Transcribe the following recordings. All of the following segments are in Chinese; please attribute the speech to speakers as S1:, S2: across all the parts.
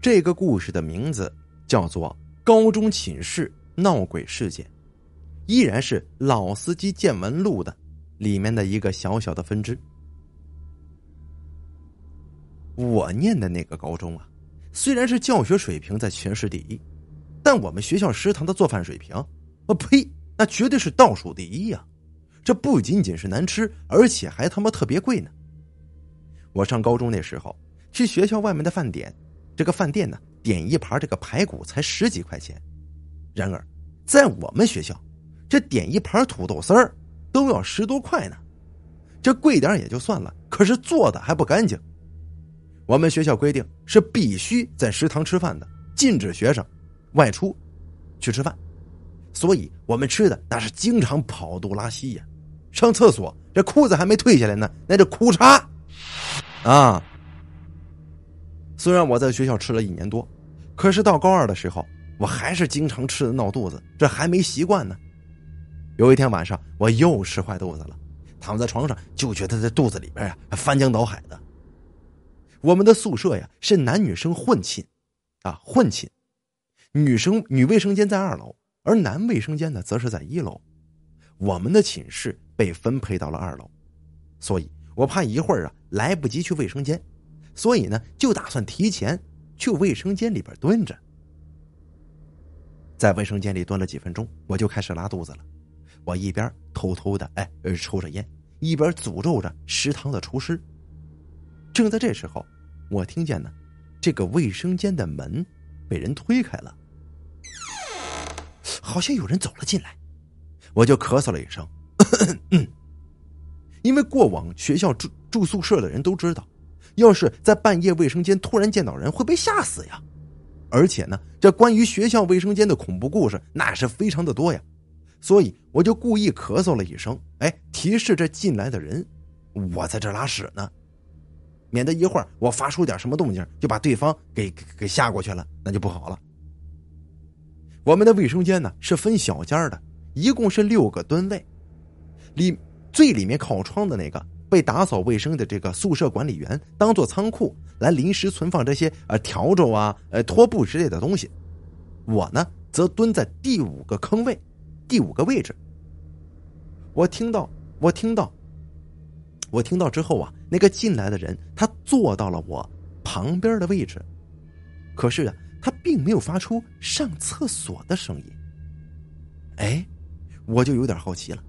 S1: 这个故事的名字叫做《高中寝室闹鬼事件》，依然是《老司机见闻录》的里面的一个小小的分支。我念的那个高中啊，虽然是教学水平在全市第一，但我们学校食堂的做饭水平，我呸，那绝对是倒数第一呀！这不仅仅是难吃，而且还他妈特别贵呢。我上高中那时候，去学校外面的饭点。这个饭店呢，点一盘这个排骨才十几块钱，然而，在我们学校，这点一盘土豆丝儿都要十多块呢。这贵点也就算了，可是做的还不干净。我们学校规定是必须在食堂吃饭的，禁止学生外出去吃饭，所以我们吃的那是经常跑肚拉稀呀。上厕所这裤子还没退下来呢，那这裤衩啊。虽然我在学校吃了一年多，可是到高二的时候，我还是经常吃的闹肚子，这还没习惯呢。有一天晚上，我又吃坏肚子了，躺在床上就觉得在肚子里边呀翻江倒海的。我们的宿舍呀是男女生混寝，啊混寝，女生女卫生间在二楼，而男卫生间呢则是在一楼。我们的寝室被分配到了二楼，所以我怕一会儿啊来不及去卫生间。所以呢，就打算提前去卫生间里边蹲着。在卫生间里蹲了几分钟，我就开始拉肚子了。我一边偷偷的哎抽着烟，一边诅咒着食堂的厨师。正在这时候，我听见呢，这个卫生间的门被人推开了，好像有人走了进来。我就咳嗽了一声，因为过往学校住住宿舍的人都知道。要是在半夜卫生间突然见到人，会被吓死呀！而且呢，这关于学校卫生间的恐怖故事那是非常的多呀。所以我就故意咳嗽了一声，哎，提示这进来的人，我在这拉屎呢，免得一会儿我发出点什么动静，就把对方给给吓过去了，那就不好了。我们的卫生间呢是分小间的，一共是六个蹲位，里最里面靠窗的那个。被打扫卫生的这个宿舍管理员当做仓库来临时存放这些呃笤帚啊、呃拖布之类的东西，我呢则蹲在第五个坑位，第五个位置。我听到，我听到，我听到之后啊，那个进来的人他坐到了我旁边的位置，可是啊，他并没有发出上厕所的声音。哎，我就有点好奇了，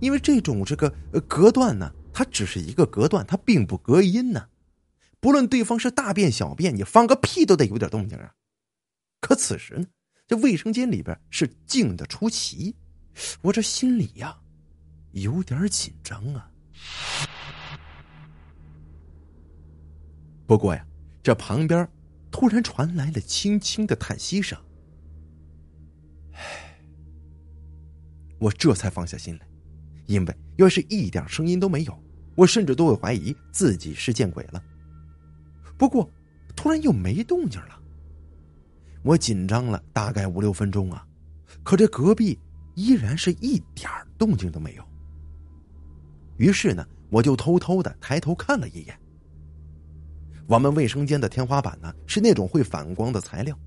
S1: 因为这种这个隔断呢。它只是一个隔断，它并不隔音呢。不论对方是大便小便，你放个屁都得有点动静啊。可此时呢，这卫生间里边是静的出奇，我这心里呀有点紧张啊。不过呀，这旁边突然传来了轻轻的叹息声，唉，我这才放下心来。因为要是一点声音都没有，我甚至都会怀疑自己是见鬼了。不过，突然又没动静了，我紧张了大概五六分钟啊，可这隔壁依然是一点动静都没有。于是呢，我就偷偷的抬头看了一眼。我们卫生间的天花板呢是那种会反光的材料，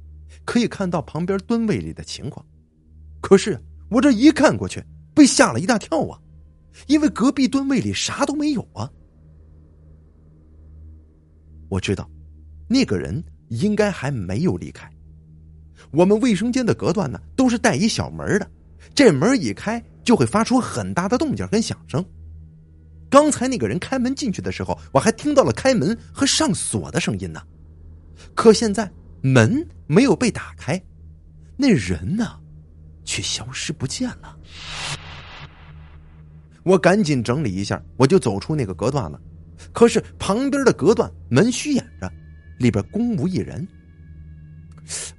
S1: 可以看到旁边蹲位里的情况。可是我这一看过去，被吓了一大跳啊！因为隔壁蹲位里啥都没有啊！我知道，那个人应该还没有离开。我们卫生间的隔断呢，都是带一小门的，这门一开就会发出很大的动静跟响声。刚才那个人开门进去的时候，我还听到了开门和上锁的声音呢。可现在门没有被打开，那人呢，却消失不见了。我赶紧整理一下，我就走出那个隔断了。可是旁边的隔断门虚掩着，里边空无一人。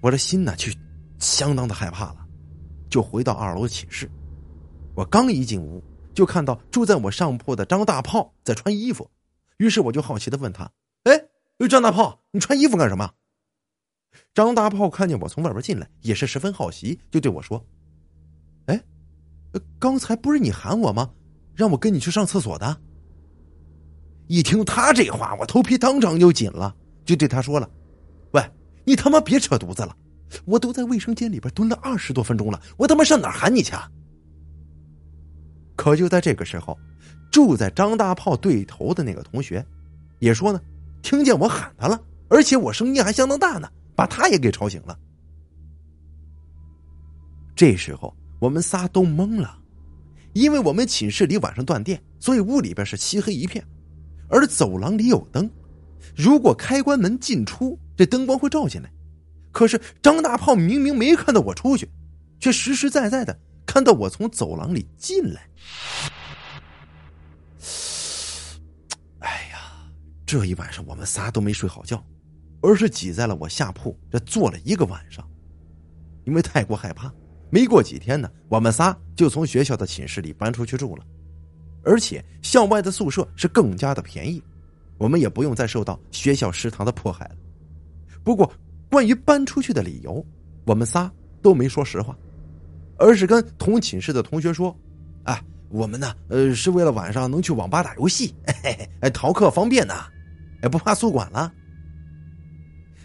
S1: 我这心呢，就相当的害怕了，就回到二楼寝室。我刚一进屋，就看到住在我上铺的张大炮在穿衣服。于是我就好奇的问他：“哎，张大炮，你穿衣服干什么？”张大炮看见我从外边进来，也是十分好奇，就对我说：“哎，刚才不是你喊我吗？”让我跟你去上厕所的。一听他这话，我头皮当场就紧了，就对他说了：“喂，你他妈别扯犊子了！我都在卫生间里边蹲了二十多分钟了，我他妈上哪喊你去？啊？可就在这个时候，住在张大炮对头的那个同学，也说呢，听见我喊他了，而且我声音还相当大呢，把他也给吵醒了。这时候我们仨都懵了，因为我们寝室里晚上断电，所以屋里边是漆黑一片，而走廊里有灯，如果开关门进出，这灯光会照进来。可是张大炮明明没看到我出去，却实实在在的。看到我从走廊里进来，哎呀，这一晚上我们仨都没睡好觉，而是挤在了我下铺，这坐了一个晚上。因为太过害怕，没过几天呢，我们仨就从学校的寝室里搬出去住了，而且校外的宿舍是更加的便宜，我们也不用再受到学校食堂的迫害了。不过，关于搬出去的理由，我们仨都没说实话。而是跟同寝室的同学说：“啊，我们呢，呃，是为了晚上能去网吧打游戏，哎，逃课方便呢，哎，不怕宿管了。”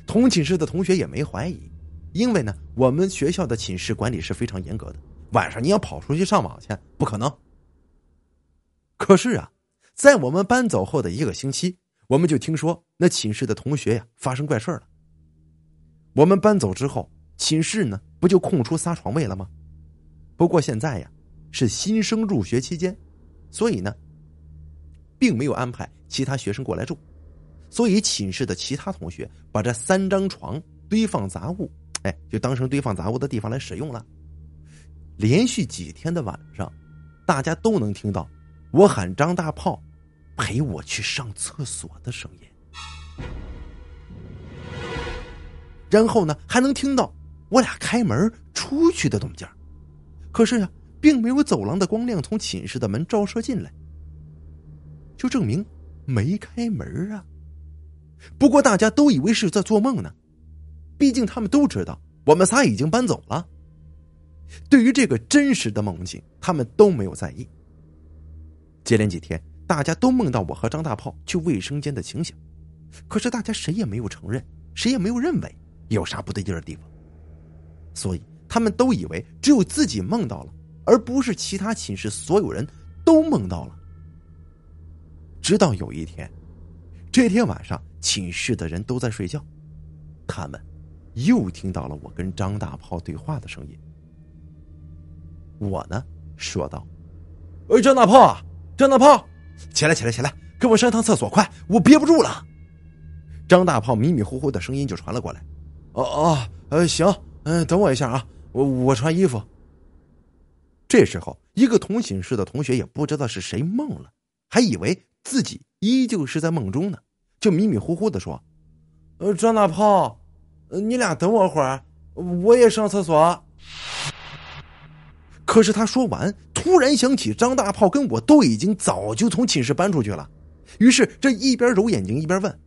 S1: 同寝室的同学也没怀疑，因为呢，我们学校的寝室管理是非常严格的，晚上你要跑出去上网去，不可能。可是啊，在我们搬走后的一个星期，我们就听说那寝室的同学呀发生怪事了。我们搬走之后，寝室呢不就空出仨床位了吗？不过现在呀，是新生入学期间，所以呢，并没有安排其他学生过来住，所以寝室的其他同学把这三张床堆放杂物，哎，就当成堆放杂物的地方来使用了。连续几天的晚上，大家都能听到我喊张大炮陪我去上厕所的声音，然后呢，还能听到我俩开门出去的动静。可是呀，并没有走廊的光亮从寝室的门照射进来，就证明没开门啊。不过大家都以为是在做梦呢，毕竟他们都知道我们仨已经搬走了。对于这个真实的梦境，他们都没有在意。接连几天，大家都梦到我和张大炮去卫生间的情形，可是大家谁也没有承认，谁也没有认为有啥不对劲的地方，所以。他们都以为只有自己梦到了，而不是其他寝室所有人都梦到了。直到有一天，这天晚上寝室的人都在睡觉，他们又听到了我跟张大炮对话的声音。我呢说道：“哎，张大炮，张大炮，起来，起来，起来，跟我上趟厕所，快，我憋不住了。”张大炮迷迷糊糊的声音就传了过来：“哦哦，呃，行，嗯，等我一下啊。”我我穿衣服。这时候，一个同寝室的同学也不知道是谁梦了，还以为自己依旧是在梦中呢，就迷迷糊糊的说：“呃，张大炮，你俩等我会儿，我也上厕所。”可是他说完，突然想起张大炮跟我都已经早就从寝室搬出去了，于是这一边揉眼睛一边问：“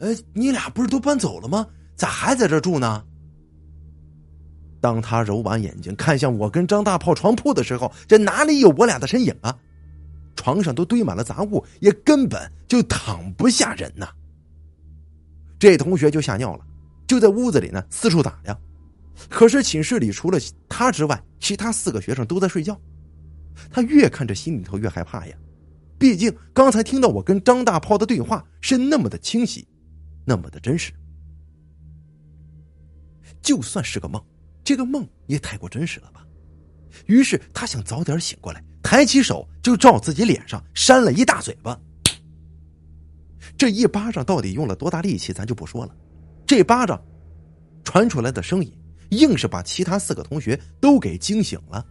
S1: 呃，你俩不是都搬走了吗？咋还在这住呢？”当他揉完眼睛看向我跟张大炮床铺的时候，这哪里有我俩的身影啊？床上都堆满了杂物，也根本就躺不下人呐。这同学就吓尿了，就在屋子里呢四处打量。可是寝室里除了他之外，其他四个学生都在睡觉。他越看着心里头越害怕呀，毕竟刚才听到我跟张大炮的对话是那么的清晰，那么的真实。就算是个梦。这个梦也太过真实了吧！于是他想早点醒过来，抬起手就照自己脸上扇了一大嘴巴。这一巴掌到底用了多大力气，咱就不说了。这巴掌传出来的声音，硬是把其他四个同学都给惊醒了。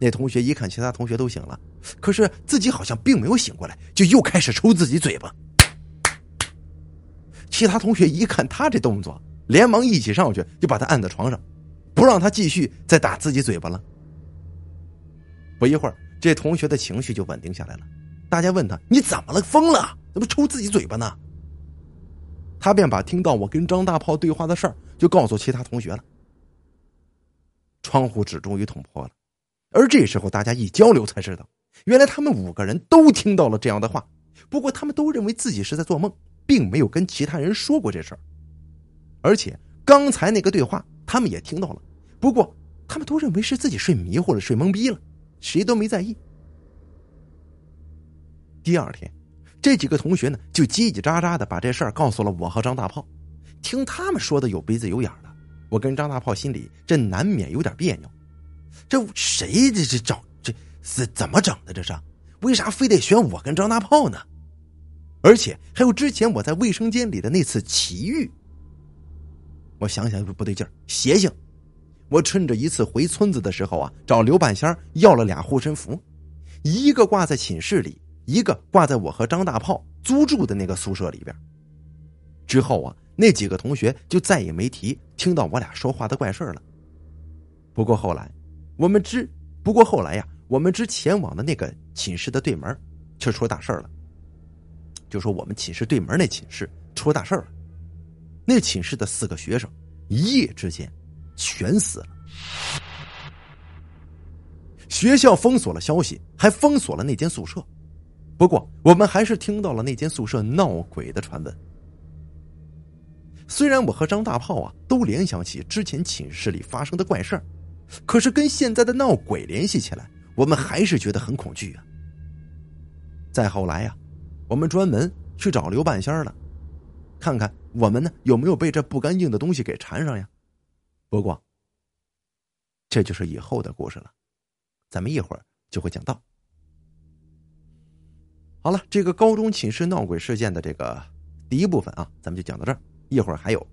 S1: 那同学一看其他同学都醒了，可是自己好像并没有醒过来，就又开始抽自己嘴巴。其他同学一看他这动作。连忙一起上去，就把他按在床上，不让他继续再打自己嘴巴了。不一会儿，这同学的情绪就稳定下来了。大家问他：“你怎么了？疯了？怎么抽自己嘴巴呢？”他便把听到我跟张大炮对话的事儿，就告诉其他同学了。窗户纸终于捅破了，而这时候大家一交流才知道，原来他们五个人都听到了这样的话。不过他们都认为自己是在做梦，并没有跟其他人说过这事儿。而且刚才那个对话他们也听到了，不过他们都认为是自己睡迷糊了、睡懵逼了，谁都没在意。第二天，这几个同学呢就叽叽喳喳的把这事儿告诉了我和张大炮。听他们说的有鼻子有眼的，我跟张大炮心里这难免有点别扭。这谁这这找这是怎么整的？这是为啥非得选我跟张大炮呢？而且还有之前我在卫生间里的那次奇遇。我想想不对劲儿，邪性。我趁着一次回村子的时候啊，找刘半仙要了俩护身符，一个挂在寝室里，一个挂在我和张大炮租住的那个宿舍里边。之后啊，那几个同学就再也没提听到我俩说话的怪事了。不过后来，我们之不过后来呀，我们之前往的那个寝室的对门，却出大事了。就说我们寝室对门那寝室出大事了，那寝室的四个学生一夜之间。全死了。学校封锁了消息，还封锁了那间宿舍。不过，我们还是听到了那间宿舍闹鬼的传闻。虽然我和张大炮啊都联想起之前寝室里发生的怪事儿，可是跟现在的闹鬼联系起来，我们还是觉得很恐惧啊。再后来呀，我们专门去找刘半仙了，看看我们呢有没有被这不干净的东西给缠上呀。不过，这就是以后的故事了，咱们一会儿就会讲到。好了，这个高中寝室闹鬼事件的这个第一部分啊，咱们就讲到这儿，一会儿还有。